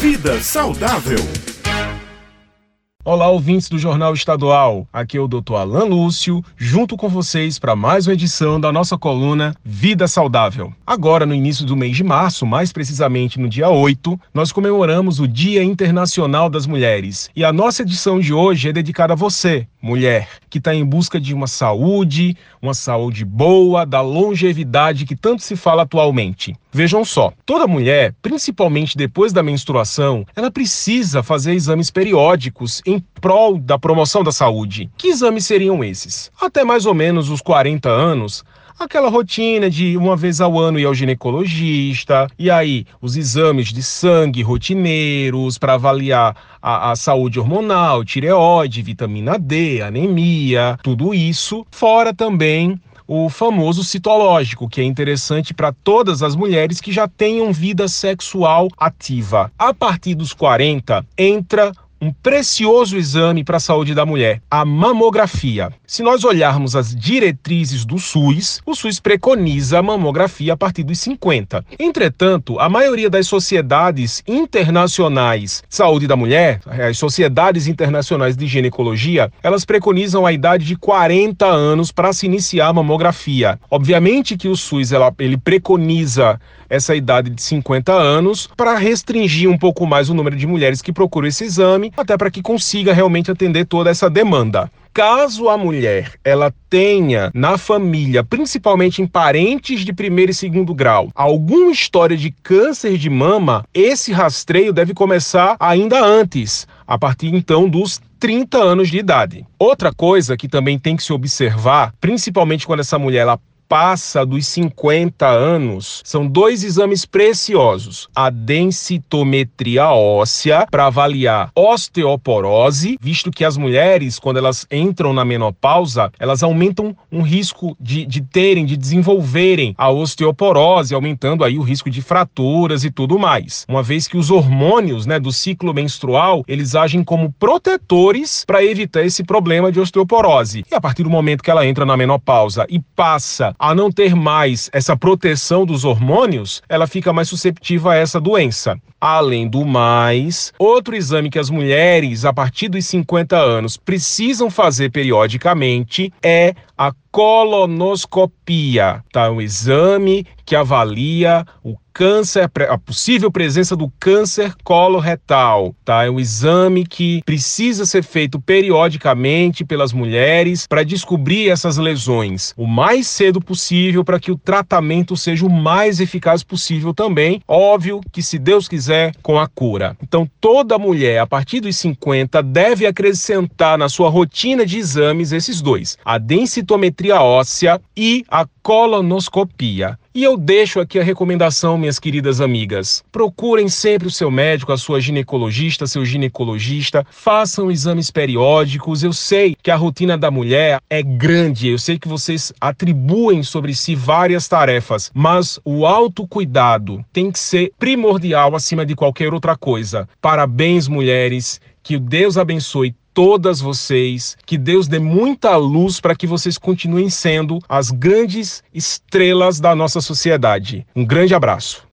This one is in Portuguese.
Vida saudável. Olá, ouvintes do Jornal Estadual. Aqui é o Dr. Alan Lúcio, junto com vocês para mais uma edição da nossa coluna Vida Saudável. Agora, no início do mês de março, mais precisamente no dia 8, nós comemoramos o Dia Internacional das Mulheres. E a nossa edição de hoje é dedicada a você, mulher, que está em busca de uma saúde, uma saúde boa, da longevidade que tanto se fala atualmente. Vejam só, toda mulher, principalmente depois da menstruação, ela precisa fazer exames periódicos em prol da promoção da saúde. Que exames seriam esses? Até mais ou menos os 40 anos, aquela rotina de uma vez ao ano ir ao ginecologista, e aí os exames de sangue rotineiros para avaliar a, a, saúde hormonal, tireoide, vitamina D, anemia, tudo isso, fora também o famoso citológico, que é interessante para todas as mulheres que já tenham vida sexual ativa. A partir dos 40, entra um precioso exame para a saúde da mulher, a mamografia. Se nós olharmos as diretrizes do SUS, o SUS preconiza a mamografia a partir dos 50. Entretanto, a maioria das sociedades internacionais de saúde da mulher, as sociedades internacionais de ginecologia, elas preconizam a idade de 40 anos para se iniciar a mamografia. Obviamente que o SUS ela, ele preconiza essa idade de 50 anos para restringir um pouco mais o número de mulheres que procuram esse exame, até para que consiga realmente atender toda essa demanda. Caso a mulher ela tenha na família, principalmente em parentes de primeiro e segundo grau, alguma história de câncer de mama, esse rastreio deve começar ainda antes, a partir então dos 30 anos de idade. Outra coisa que também tem que se observar, principalmente quando essa mulher ela passa dos 50 anos, são dois exames preciosos: a densitometria óssea para avaliar osteoporose, visto que as mulheres, quando elas entram na menopausa, elas aumentam um risco de, de terem, de desenvolverem a osteoporose, aumentando aí o risco de fraturas e tudo mais. Uma vez que os hormônios, né, do ciclo menstrual, eles agem como protetores para evitar esse problema de osteoporose. E a partir do momento que ela entra na menopausa e passa a não ter mais essa proteção dos hormônios, ela fica mais susceptível a essa doença. Além do mais, outro exame que as mulheres a partir dos 50 anos precisam fazer periodicamente é a colonoscopia, tá? Um exame que avalia o câncer, a possível presença do câncer coloretal, tá? É um exame que precisa ser feito periodicamente pelas mulheres para descobrir essas lesões o mais cedo possível para que o tratamento seja o mais eficaz possível também. Óbvio que se Deus quiser com a cura. Então toda mulher a partir dos 50 deve acrescentar na sua rotina de exames esses dois: a densitometria óssea e a colonoscopia. E eu deixo aqui a recomendação, minhas queridas amigas. Procurem sempre o seu médico, a sua ginecologista, seu ginecologista, façam exames periódicos. Eu sei que a rotina da mulher é grande, eu sei que vocês atribuem sobre si várias tarefas, mas o autocuidado tem que ser primordial acima de qualquer outra coisa. Parabéns, mulheres. Que Deus abençoe todas vocês, que Deus dê muita luz para que vocês continuem sendo as grandes estrelas da nossa sociedade. Um grande abraço.